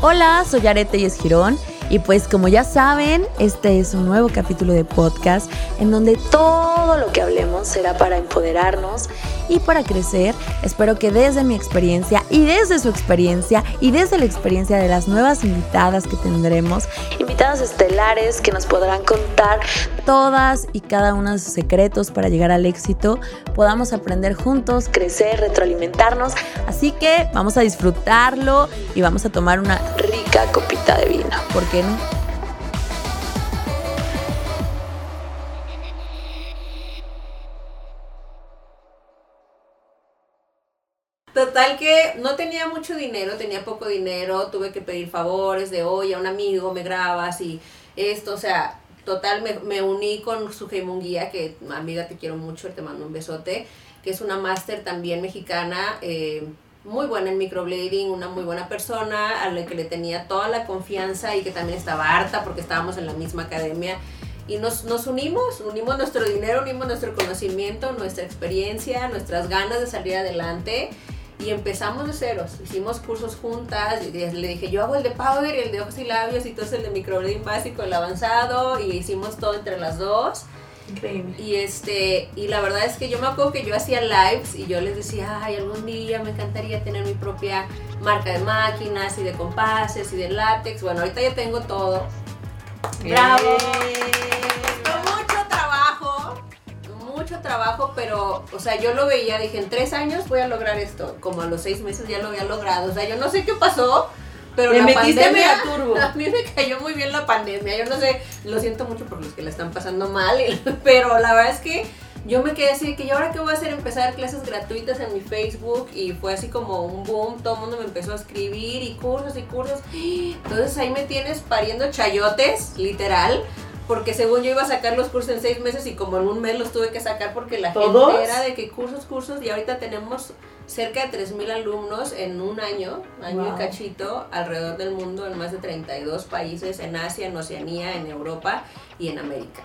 Hola, soy Arete y Girón. Y pues como ya saben, este es un nuevo capítulo de podcast en donde todo lo que hablemos será para empoderarnos y para crecer. Espero que desde mi experiencia y desde su experiencia y desde la experiencia de las nuevas invitadas que tendremos, invitadas estelares que nos podrán contar todas y cada uno de sus secretos para llegar al éxito, podamos aprender juntos, crecer, retroalimentarnos. Así que vamos a disfrutarlo y vamos a tomar una rica copita de vino. ¿Por qué no? Total que no tenía mucho dinero, tenía poco dinero, tuve que pedir favores de, oye, a un amigo me grabas y esto, o sea, total me, me uní con su Munguía, que amiga te quiero mucho, te mando un besote, que es una máster también mexicana, eh, muy buena en microblading, una muy buena persona, a la que le tenía toda la confianza y que también estaba harta porque estábamos en la misma academia. Y nos, nos unimos, unimos nuestro dinero, unimos nuestro conocimiento, nuestra experiencia, nuestras ganas de salir adelante y empezamos de ceros. Hicimos cursos juntas. Y le dije, yo hago el de powder y el de ojos y labios y todo el de microblading básico, el avanzado. Y hicimos todo entre las dos. Increíble. Y este, y la verdad es que yo me acuerdo que yo hacía lives y yo les decía, ay, algún día me encantaría tener mi propia marca de máquinas y de compases y de látex. Bueno, ahorita ya tengo todo. ¡Bravo! Trabajo, pero, o sea, yo lo veía, dije, en tres años voy a lograr esto. Como a los seis meses ya lo había logrado. O sea, yo no sé qué pasó, pero la pandemia, turbo. a mí me cayó muy bien la pandemia. Yo no sé, lo siento mucho por los que la están pasando mal, pero la verdad es que yo me quedé así que, ¿y ahora qué voy a hacer? Empezar clases gratuitas en mi Facebook y fue así como un boom, todo el mundo me empezó a escribir y cursos y cursos. Entonces ahí me tienes pariendo chayotes, literal porque según yo iba a sacar los cursos en seis meses y como en un mes los tuve que sacar porque la gente era de que cursos, cursos y ahorita tenemos cerca de 3.000 alumnos en un año, año y cachito, alrededor del mundo, en más de 32 países, en Asia, en Oceanía, en Europa y en América.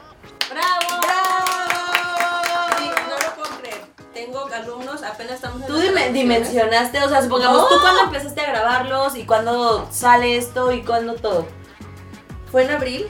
¡Bravo! ¡Bravo! no lo puedo creer. Tengo alumnos, apenas estamos en Tú dimensionaste, o sea, supongamos, ¿tú cuándo empezaste a grabarlos y cuándo sale esto y cuándo todo? Fue en abril,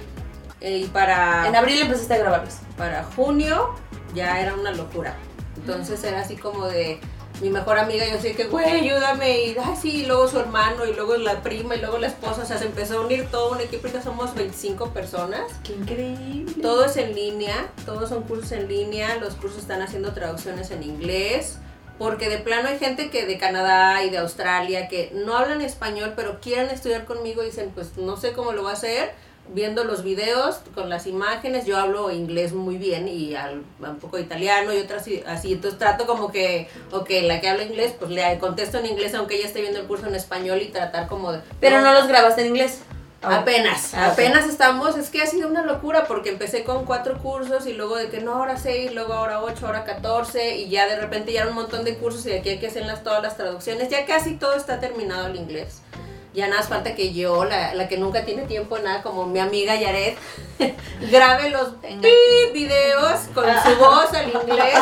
eh, y para... En abril empezaste a grabarlos. Para junio ya era una locura. Entonces era así como de mi mejor amiga, yo sé que, güey, ayúdame, y ay, sí, y luego su hermano, y luego la prima, y luego la esposa, o sea, se empezó a unir todo un equipo, ya somos 25 personas. ¡Qué increíble! Todo es en línea, todos son cursos en línea, los cursos están haciendo traducciones en inglés, porque de plano hay gente que de Canadá y de Australia que no hablan español, pero quieren estudiar conmigo y dicen, pues no sé cómo lo voy a hacer, viendo los videos con las imágenes, yo hablo inglés muy bien y un poco italiano y otras así, entonces trato como que, ok, la que habla inglés, pues le contesto en inglés aunque ella esté viendo el curso en español y tratar como de... Pero no, los grabaste en inglés. Ah, apenas, ah, apenas estamos, es que ha sido una locura porque empecé con cuatro cursos y luego de que no, ahora seis, luego ahora ocho, ahora catorce y ya de repente ya un montón de cursos y aquí hay que hacer las, todas las traducciones, ya casi todo está terminado el inglés. Ya nada más falta que yo, la, la que nunca tiene tiempo nada, como mi amiga Yaret, grabe los videos con su voz al inglés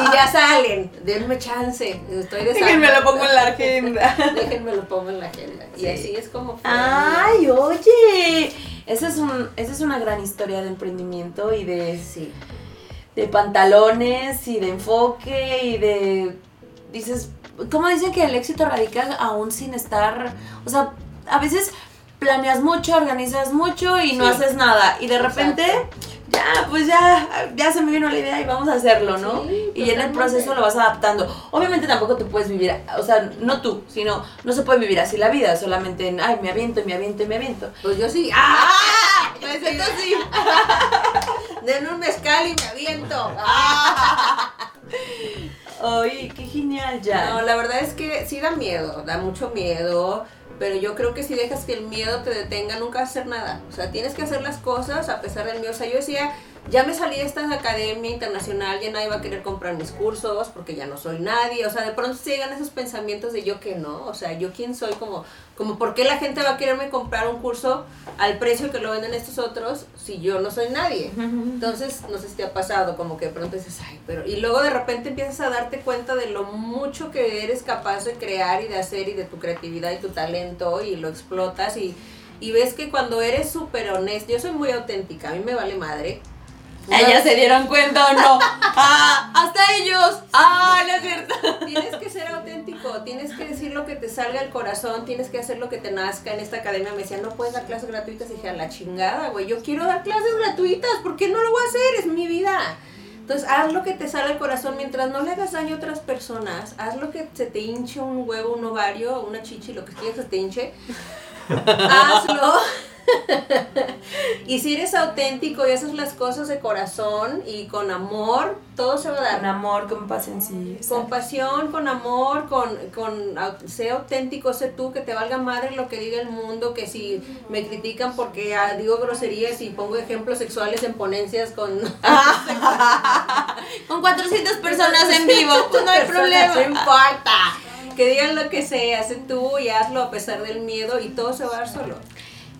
y ya salen. Denme chance, estoy Déjenme lo pongo en la agenda. Déjenme lo pongo en la agenda. Y así es como ¡Ay, oye! Esa es, un, esa es una gran historia de emprendimiento y de, sí. de pantalones y de enfoque y de... Dices, ¿Cómo dicen que el éxito radica aún sin estar, o sea, a veces planeas mucho, organizas mucho y no haces nada y de repente ya, pues ya, ya se me vino la idea y vamos a hacerlo, ¿no? y en el proceso lo vas adaptando. Obviamente tampoco te puedes vivir, o sea, no tú, sino no se puede vivir así la vida, solamente en, ay, me aviento me aviento me aviento. Pues yo sí. ¡Ah! Me siento así. Den un mezcal y me aviento. ¡Ah! Ay, qué genial ya. No, la verdad es que sí da miedo, da mucho miedo, pero yo creo que si dejas que el miedo te detenga, nunca vas a hacer nada. O sea, tienes que hacer las cosas a pesar del miedo. O sea, yo decía, ya me salí de esta academia internacional, ya nadie va a querer comprar mis cursos porque ya no soy nadie, o sea, de pronto se llegan esos pensamientos de yo que no, o sea, yo quién soy, como, como por qué la gente va a quererme comprar un curso al precio que lo venden estos otros si yo no soy nadie. Entonces, no sé si te ha pasado, como que de pronto dices, ay, pero, y luego de repente empiezas a darte cuenta de lo mucho que eres capaz de crear y de hacer y de tu creatividad y tu talento y lo explotas y, y ves que cuando eres súper honesto, yo soy muy auténtica, a mí me vale madre ¿Ellas se dieron cuenta o no? ¡Ah! ¡Hasta ellos! ¡Ah! No es cierto. Tienes que ser auténtico, tienes que decir lo que te salga del corazón, tienes que hacer lo que te nazca. En esta academia me decían, no puedes dar clases gratuitas. Y dije, a la chingada, güey, yo quiero dar clases gratuitas, ¿por qué no lo voy a hacer? Es mi vida. Entonces, haz lo que te sale del corazón mientras no le hagas daño a otras personas. Haz lo que se te hinche un huevo, un ovario, una chichi, lo que quieras que se te hinche. Hazlo. y si eres auténtico y haces las cosas de corazón y con amor, todo se va a dar. Con amor, con paciencia. Con pasión, con amor, con, con sé auténtico, sé tú, que te valga madre lo que diga el mundo, que si me critican porque ah, digo groserías y pongo ejemplos sexuales en ponencias con... con 400 personas en vivo, no hay problema. No importa. Que digan lo que sea, sé tú y hazlo a pesar del miedo y todo se va a dar solo.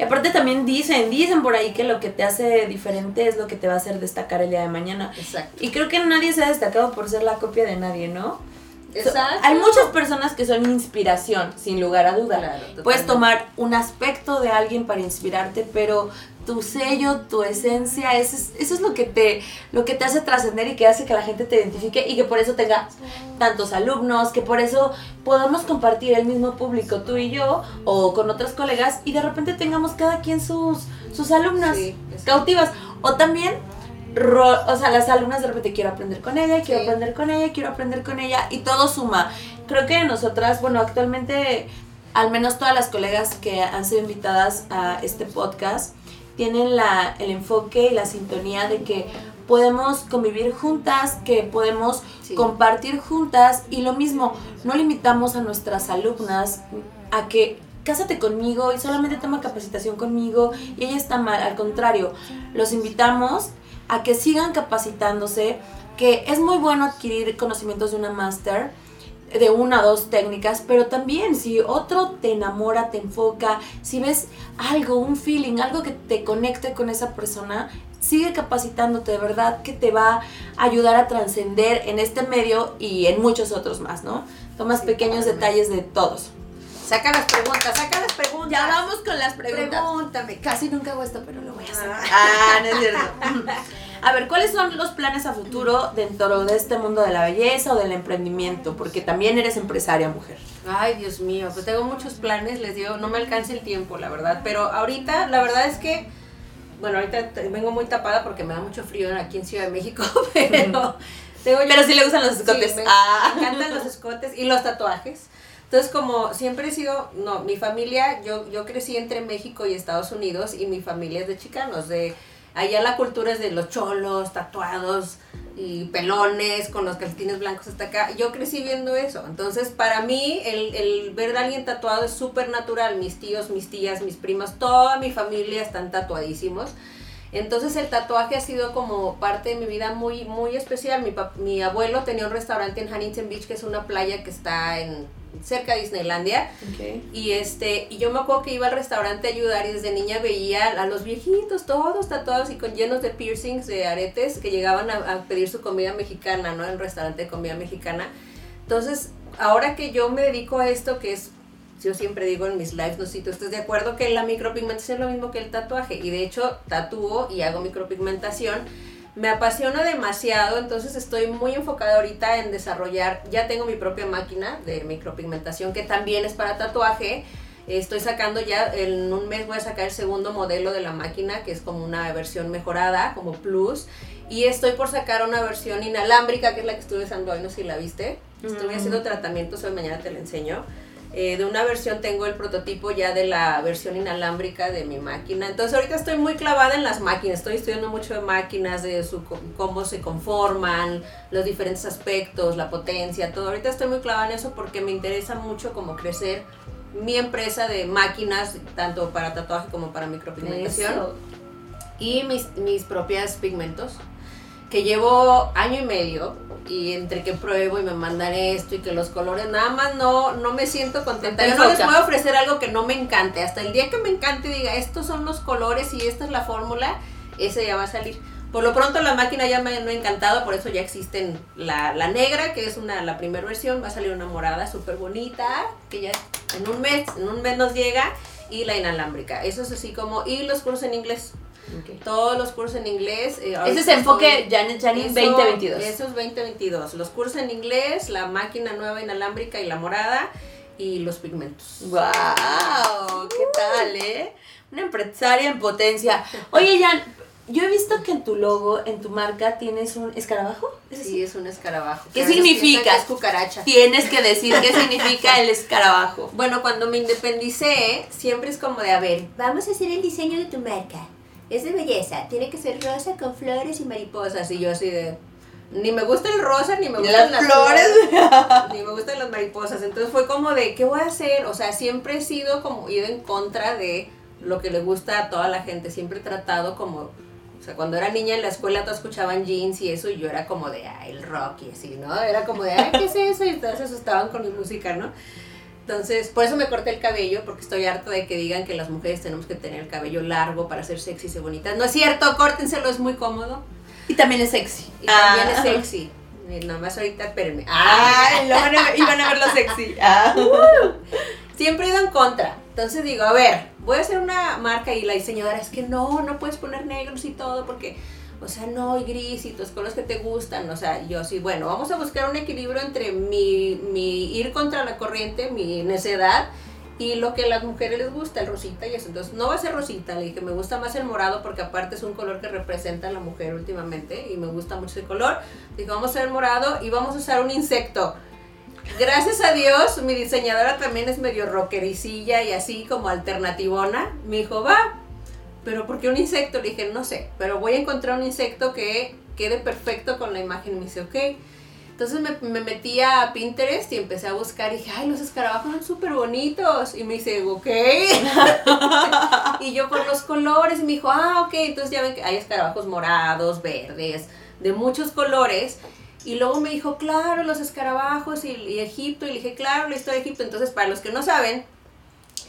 Y aparte también dicen, dicen por ahí que lo que te hace diferente es lo que te va a hacer destacar el día de mañana. Exacto. Y creo que nadie se ha destacado por ser la copia de nadie, ¿no? Exacto. hay muchas personas que son inspiración, sin lugar a duda. Puedes tomar un aspecto de alguien para inspirarte, pero tu sello, tu esencia, eso es, eso es lo que te, lo que te hace trascender y que hace que la gente te identifique y que por eso tenga tantos alumnos, que por eso podamos compartir el mismo público, tú y yo, o con otros colegas, y de repente tengamos cada quien sus, sus alumnas cautivas. O también, o sea, las alumnas de repente quiero aprender con ella, quiero aprender con ella, quiero aprender con ella, y todo suma. Creo que nosotras, bueno, actualmente, al menos todas las colegas que han sido invitadas a este podcast, tienen la, el enfoque y la sintonía de que podemos convivir juntas, que podemos compartir juntas y lo mismo, no limitamos a nuestras alumnas a que cásate conmigo y solamente toma capacitación conmigo y ella está mal, al contrario, los invitamos a que sigan capacitándose, que es muy bueno adquirir conocimientos de una máster, de una o dos técnicas, pero también si otro te enamora, te enfoca, si ves algo, un feeling, algo que te conecte con esa persona, sigue capacitándote de verdad que te va a ayudar a trascender en este medio y en muchos otros más, ¿no? Tomas pequeños detalles de todos. Saca las preguntas, saca las preguntas. Ya vamos con las preguntas. Pregúntame. Casi nunca hago esto, pero lo voy a hacer. Ah, no es cierto. A ver, ¿cuáles son los planes a futuro dentro de este mundo de la belleza o del emprendimiento? Porque también eres empresaria, mujer. Ay, Dios mío, pues tengo muchos planes, les digo, no me alcanza el tiempo, la verdad. Pero ahorita, la verdad es que, bueno, ahorita vengo muy tapada porque me da mucho frío aquí en Ciudad de México, pero... Tengo pero sí le gustan los escotes. ah. me encantan los escotes y los tatuajes. Entonces, como siempre he sido, no, mi familia, yo, yo crecí entre México y Estados Unidos y mi familia es de chicanos, de Allá la cultura es de los cholos, tatuados y pelones con los calcetines blancos hasta acá. Yo crecí viendo eso. Entonces, para mí, el, el ver a alguien tatuado es súper natural. Mis tíos, mis tías, mis primas, toda mi familia están tatuadísimos. Entonces el tatuaje ha sido como parte de mi vida muy, muy especial. Mi, mi abuelo tenía un restaurante en Huntington Beach, que es una playa que está en cerca de Disneylandia. Y este, y yo me acuerdo que iba al restaurante a ayudar y desde niña veía a los viejitos, todos tatuados y con llenos de piercings, de aretes, que llegaban a, pedir su comida mexicana, ¿no? En un restaurante de comida mexicana. Entonces, ahora que yo me dedico a esto, que es, yo siempre digo en mis lives, no sé si tú estás de acuerdo, que la micropigmentación es lo mismo que el tatuaje. Y de hecho, tatúo y hago micropigmentación me apasiona demasiado, entonces estoy muy enfocada ahorita en desarrollar, ya tengo mi propia máquina de micropigmentación que también es para tatuaje. Estoy sacando ya, en un mes voy a sacar el segundo modelo de la máquina, que es como una versión mejorada, como plus. Y estoy por sacar una versión inalámbrica, que es la que estuve usando hoy, no sé si la viste. Estuve haciendo tratamientos, hoy mañana te la enseño. Eh, de una versión tengo el prototipo ya de la versión inalámbrica de mi máquina. Entonces ahorita estoy muy clavada en las máquinas, estoy estudiando mucho de máquinas, de su, cómo se conforman, los diferentes aspectos, la potencia, todo. Ahorita estoy muy clavada en eso porque me interesa mucho como crecer mi empresa de máquinas, tanto para tatuaje como para micropigmentación. y mis, mis propias pigmentos, que llevo año y medio y entre que pruebo y me mandan esto y que los colores, nada más no, no me siento contenta. Yo no les puedo ofrecer algo que no me encante. Hasta el día que me encante y diga, estos son los colores y esta es la fórmula, ese ya va a salir. Por lo pronto la máquina ya me, ha encantado, por eso ya existen la, la, negra, que es una la primera versión, va a salir una morada súper bonita, que ya en un mes, en un mes nos llega, y la inalámbrica. Eso es así como, y los cursos en inglés. Todos los cursos en inglés. Eh, Ese es enfoque Janet Janin 2022. Eso es 2022. Los cursos en inglés, la máquina nueva inalámbrica y la morada y los pigmentos. ¡Wow! ¿Qué tal, eh? Una empresaria en potencia. Oye, Jan, yo he visto que en tu logo, en tu marca, tienes un escarabajo. sí, es un escarabajo. ¿Qué significa? Es cucaracha. Tienes que decir qué significa el escarabajo. Bueno, cuando me independicé, siempre es como de, a ver, vamos a hacer el diseño de tu marca. Es de belleza, tiene que ser rosa con flores y mariposas. Y yo así de, ni me gusta el rosa, ni me gustan las, flores, ni me gustan las mariposas. Entonces fue como de, ¿qué voy a hacer? O sea, siempre he sido como ido en contra de lo que le gusta a toda la gente. Siempre he tratado como o sea, cuando era niña en la escuela todos escuchaban jeans y eso, y yo era como de, ay, el rock y así, ¿no? Era como de, ay, ¿qué es eso? Y todos se asustaban con mi música, ¿no? Entonces, por eso me corté el cabello, porque estoy harta de que digan que las mujeres tenemos que tener el cabello largo para ser sexy y bonitas. No es cierto, córtenselo, es muy cómodo. Y también es sexy. Y también es ah. sexy. Y más ahorita, espérenme. ¡Ay! Lo van a, iban a ver lo sexy. Ah. Siempre he ido en contra. Entonces digo, a ver, voy a hacer una marca y la diseñadora es que no, no puedes poner negros y todo porque, o sea, no, y gris y tus colores que te gustan. O sea, yo sí, bueno, vamos a buscar un equilibrio entre mi, ir contra la corriente, mi necedad y lo que a las mujeres les gusta, el rosita y eso. Entonces, no va a ser rosita, le dije, me gusta más el morado porque aparte es un color que representa a la mujer últimamente y me gusta mucho ese color. Dije, vamos a hacer morado y vamos a usar un insecto. Gracias a Dios, mi diseñadora también es medio rockericilla y así como alternativona. Me dijo, va, pero ¿por qué un insecto? Le dije, no sé, pero voy a encontrar un insecto que quede perfecto con la imagen. Me dice, ok. Entonces me, me metí a Pinterest y empecé a buscar y dije, ay, los escarabajos son súper bonitos. Y me dice, ok. y yo por los colores, y me dijo, ah, ok. Entonces ya ven que hay escarabajos morados, verdes, de muchos colores. Y luego me dijo, claro, los escarabajos y, Egipto. Y le dije, claro, la historia de Egipto. Entonces, para los que no saben,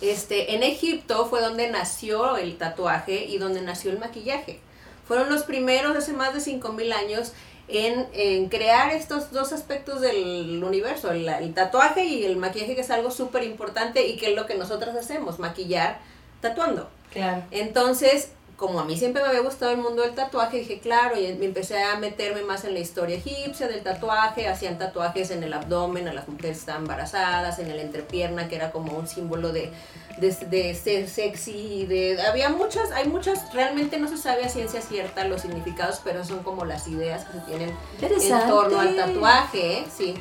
este, en Egipto fue donde nació el tatuaje y donde nació el maquillaje. Fueron los primeros hace más de 5.000 años en, crear estos dos aspectos del universo, el, el tatuaje y el maquillaje, que es algo súper importante y que es lo que nosotras hacemos, maquillar tatuando. Claro. Entonces, como a mí siempre me había gustado el mundo del tatuaje, dije, claro, y me empecé a meterme más en la historia egipcia del tatuaje, hacían tatuajes en el abdomen, a las mujeres estaban embarazadas, en el entrepierna, que era como un símbolo de, de, ser sexy, de, había muchas, hay muchas, realmente no se sabe a ciencia cierta los significados, pero son como las ideas que se tienen en torno al tatuaje, ¿eh? sí.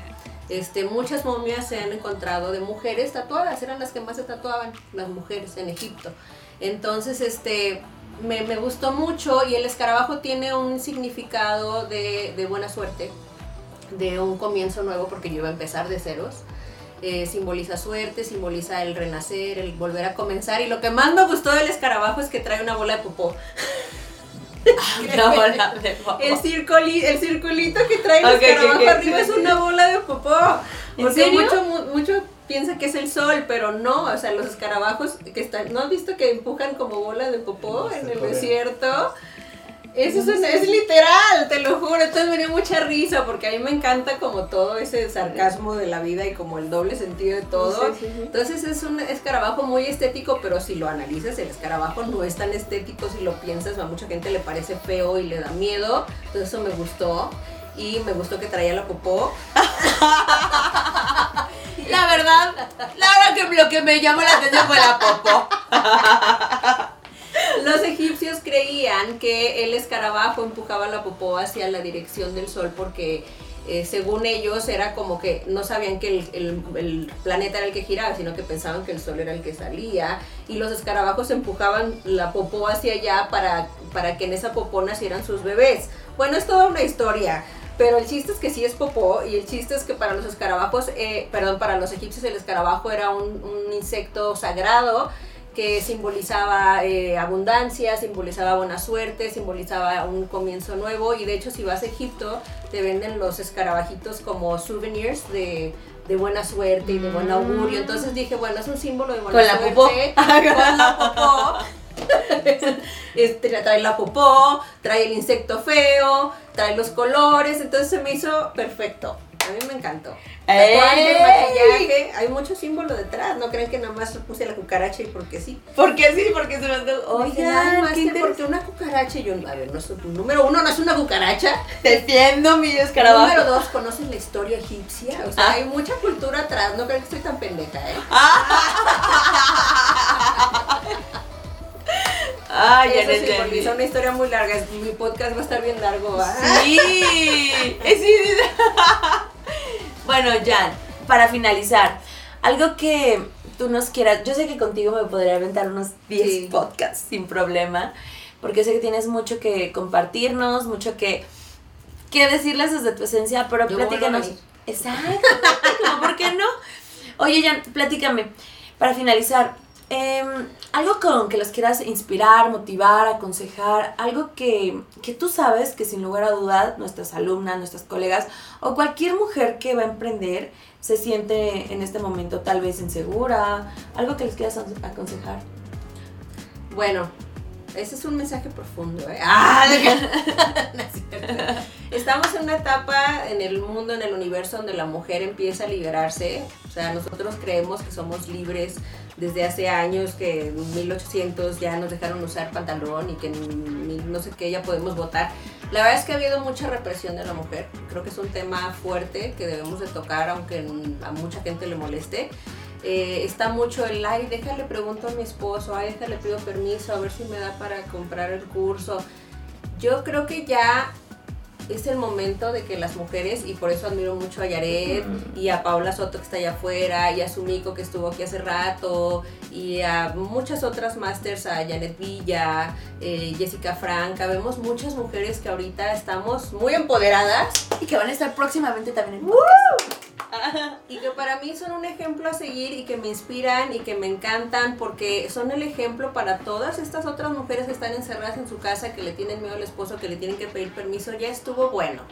Este, muchas momias se han encontrado de mujeres tatuadas, eran las que más se tatuaban, las mujeres en Egipto. Entonces, este, me, me, gustó mucho y el escarabajo tiene un significado de, de, buena suerte, de un comienzo nuevo porque yo iba a empezar de ceros. Eh, simboliza suerte, simboliza el renacer, el volver a comenzar y lo que más me gustó del escarabajo es que trae una bola de popó. una bola de popó. El, circulito, el circulito que trae el escarabajo arriba es una bola de popó. Porque mucho, mucho piensa que es el sol, pero no, o sea, los escarabajos que están, ¿no has visto que empujan como bola de popó en el desierto? Eso es, es, literal, te lo juro. Entonces me dio mucha risa porque a mí me encanta como todo ese sarcasmo de la vida y como el doble sentido de todo. Entonces es un escarabajo muy estético, pero si lo analizas, el escarabajo no es tan estético si lo piensas. A mucha gente le parece feo y le da miedo. Entonces eso me gustó. Y me gustó que traía la popó. La verdad, la verdad que lo que me llamó la atención fue la popo. Los egipcios creían que el escarabajo empujaba la popó hacia la dirección del sol porque eh, según ellos era como que no sabían que el, planeta era el que giraba, sino que pensaban que el sol era el que salía y los escarabajos empujaban la popó hacia allá para, para que en esa popó nacieran sus bebés. Bueno, es toda una historia. Pero el chiste es que sí es popó y el chiste es que para los escarabajos, eh, perdón, para los egipcios el escarabajo era un, insecto sagrado que simbolizaba eh, abundancia, simbolizaba buena suerte, simbolizaba un comienzo nuevo y de hecho si vas a Egipto te venden los escarabajitos como souvenirs de, buena suerte y de buen augurio. Mm. Entonces dije, bueno, es un símbolo de buena suerte. Con la popó. trae la popó, trae el insecto feo, trae los colores, entonces se me hizo perfecto. A mí me encantó. Tatuaje, maquillaje, hay mucho símbolo detrás. No creen que nada más puse la cucaracha y porque sí. Porque sí, porque se me Oigan, porque una cucaracha. Yo, a ver, no es, número uno, no es una cucaracha. Defiendo mi escarabajo. Número dos, ¿conocen la historia egipcia? O sea, ah. hay mucha cultura atrás. No creen que estoy tan pendeja, ¿eh? Ay, ya Eso sí, porque es una historia muy larga. Mi podcast va a estar bien largo, ¿va? Sí, sí. bueno, Jan, para finalizar, algo que tú nos quieras. Yo sé que contigo me podría aventar unos 10 podcasts sin problema, porque sé que tienes mucho que compartirnos, mucho que, que decirles desde tu esencia, pero platícanos. Exacto, ¿por qué no? Oye, Jan, platícame. Para finalizar, Em, algo con que los quieras inspirar, motivar, aconsejar, algo que, tú sabes que sin lugar a dudas nuestras alumnas, nuestras colegas o cualquier mujer que va a emprender se siente en este momento tal vez insegura, algo que les quieras aconsejar. Bueno, ese es un mensaje profundo. ¿eh? Ah, Estamos en una etapa en el mundo, en el universo, donde la mujer empieza a liberarse. O sea, nosotros creemos que somos libres desde hace años que en 1800 ya nos dejaron usar pantalón y que no sé qué ya podemos votar. La verdad es que ha habido mucha represión de la mujer. Creo que es un tema fuerte que debemos de tocar aunque a mucha gente le moleste. Eh, está mucho el, ay, déjale pregunto a mi esposo, ay, déjale pido permiso a ver si me da para comprar el curso. Yo creo que ya es el momento de que las mujeres, y por eso admiro mucho a Yaret y a Paula Soto que está allá afuera, y a Sumiko que estuvo aquí hace rato, y a muchas otras masters, a Janet Villa, eh, Jessica Franca, vemos muchas mujeres que ahorita estamos muy empoderadas. Y que van a estar próximamente también en y que para mí son un ejemplo a seguir y que me inspiran y que me encantan porque son el ejemplo para todas estas otras mujeres que están encerradas en su casa, que le tienen miedo al esposo, que le tienen que pedir permiso. Ya estuvo bueno.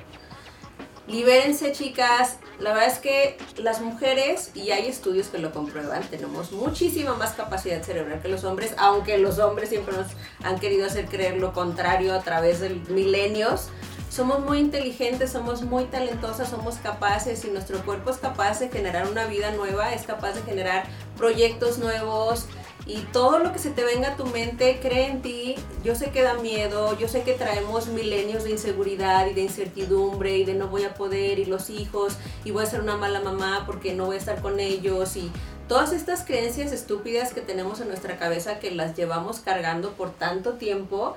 Libérense, chicas. La verdad es que las mujeres, y hay estudios que lo comprueban, tenemos muchísima más capacidad cerebral que los hombres, aunque los hombres siempre nos han querido hacer creer lo contrario a través de milenios somos muy inteligentes, somos muy talentosas, somos capaces y nuestro cuerpo es capaz de generar una vida nueva, es capaz de generar proyectos nuevos y todo lo que se te venga a tu mente, cree en ti. Yo sé que da miedo, yo sé que traemos milenios de inseguridad y de incertidumbre y de no voy a poder y los hijos y voy a ser una mala mamá porque no voy a estar con ellos y todas estas creencias estúpidas que tenemos en nuestra cabeza que las llevamos cargando por tanto tiempo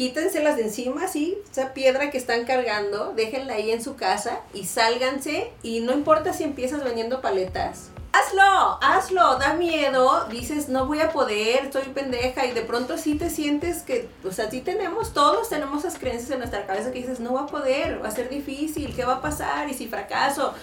quítenselas de encima, sí, esa piedra que están cargando, déjenla ahí en su casa y sálganse y no importa si empiezas vendiendo paletas. Hazlo, hazlo, da miedo, dices no voy a poder, estoy pendeja y de pronto sí te sientes que, o sea, sí tenemos, todos tenemos esas creencias en nuestra cabeza que dices no va a poder, va a ser difícil, ¿qué va a pasar? Y si fracaso,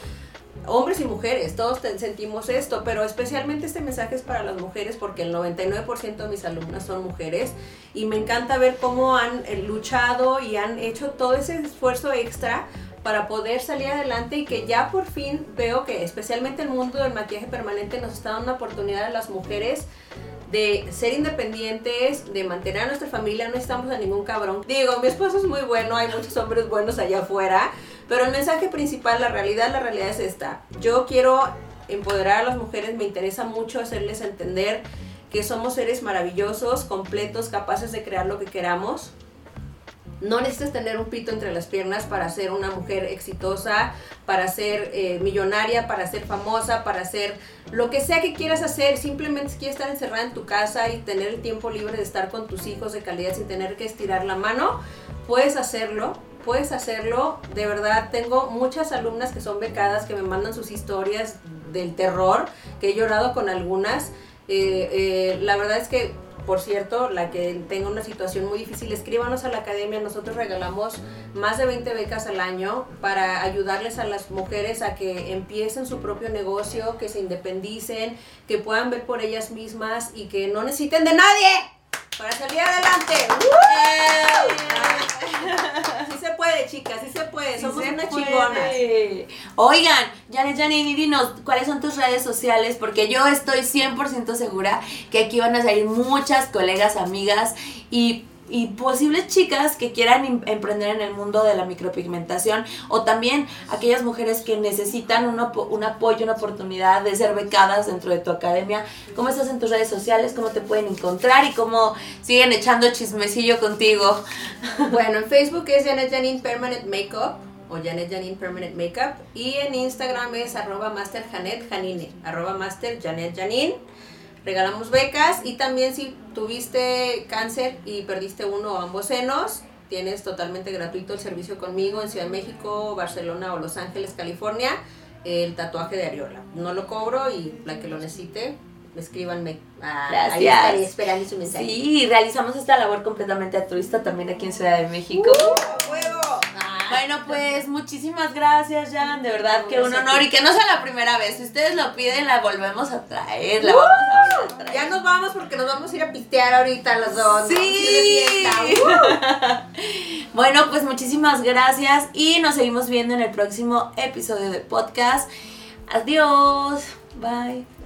hombres y mujeres, todos sentimos esto, pero especialmente este mensaje es para las mujeres porque el 99% de mis alumnas son mujeres y me encanta ver cómo han eh, luchado y han hecho todo ese esfuerzo extra para poder salir adelante y que ya por fin veo que especialmente el mundo del maquillaje permanente nos está dando una oportunidad a las mujeres de ser independientes, de mantener a nuestra familia, no estamos a ningún cabrón. Digo, mi esposo es muy bueno, hay muchos hombres buenos allá afuera, pero el mensaje principal, la realidad, la realidad es esta. Yo quiero empoderar a las mujeres, me interesa mucho hacerles entender que somos seres maravillosos, completos, capaces de crear lo que queramos. No necesitas tener un pito entre las piernas para ser una mujer exitosa, para ser eh, millonaria, para ser famosa, para ser lo que sea que quieras hacer. Simplemente si quieres estar encerrada en tu casa y tener el tiempo libre de estar con tus hijos de calidad sin tener que estirar la mano, puedes hacerlo puedes hacerlo. De verdad, tengo muchas alumnas que son becadas que me mandan sus historias del terror, que he llorado con algunas. Eh, eh, la verdad es que por cierto, la que tenga una situación muy difícil, escríbanos a la academia. Nosotros regalamos más de 20 becas al año para ayudarles a las mujeres a que empiecen su propio negocio, que se independicen, que puedan ver por ellas mismas y que no necesiten de nadie para salir adelante. Sí se puede, chicas, sí se puede. Somos unas chingonas. Oigan, Janet Janine, dinos cuáles son tus redes sociales, porque yo estoy 100% segura que aquí van a salir muchas colegas, amigas y y posibles chicas que quieran em, emprender en el mundo de la micropigmentación o también aquellas mujeres que necesitan un, un, apoyo, una oportunidad de ser becadas dentro de tu academia. ¿Cómo estás en tus redes sociales? ¿Cómo te pueden encontrar? ¿Y cómo siguen echando chismecillo contigo? Bueno, en Facebook es Janet Janine Permanent Makeup o Janet Janine Permanent Makeup y en Instagram es arroba master Janet Janine, arroba master Janet Janine regalamos becas y también si tuviste cáncer y perdiste uno o ambos senos, tienes totalmente gratuito el servicio conmigo en Ciudad de México, Barcelona o Los Ángeles, California, el tatuaje de areola. No lo cobro y la que lo necesite, escríbanme. Ah, Gracias. Ahí esperando su mensaje. Sí, realizamos esta labor completamente altruista también aquí en Ciudad de México. ¡Uh, bueno, pues muchísimas gracias, Jan. De verdad que un honor y que no sea la primera vez. Si ustedes lo piden, la volvemos a traer. La vamos Ya nos vamos porque nos vamos a ir a pistear ahorita los dos. Sí. bueno, pues muchísimas gracias y nos seguimos viendo en el próximo episodio de podcast. Adiós. Bye.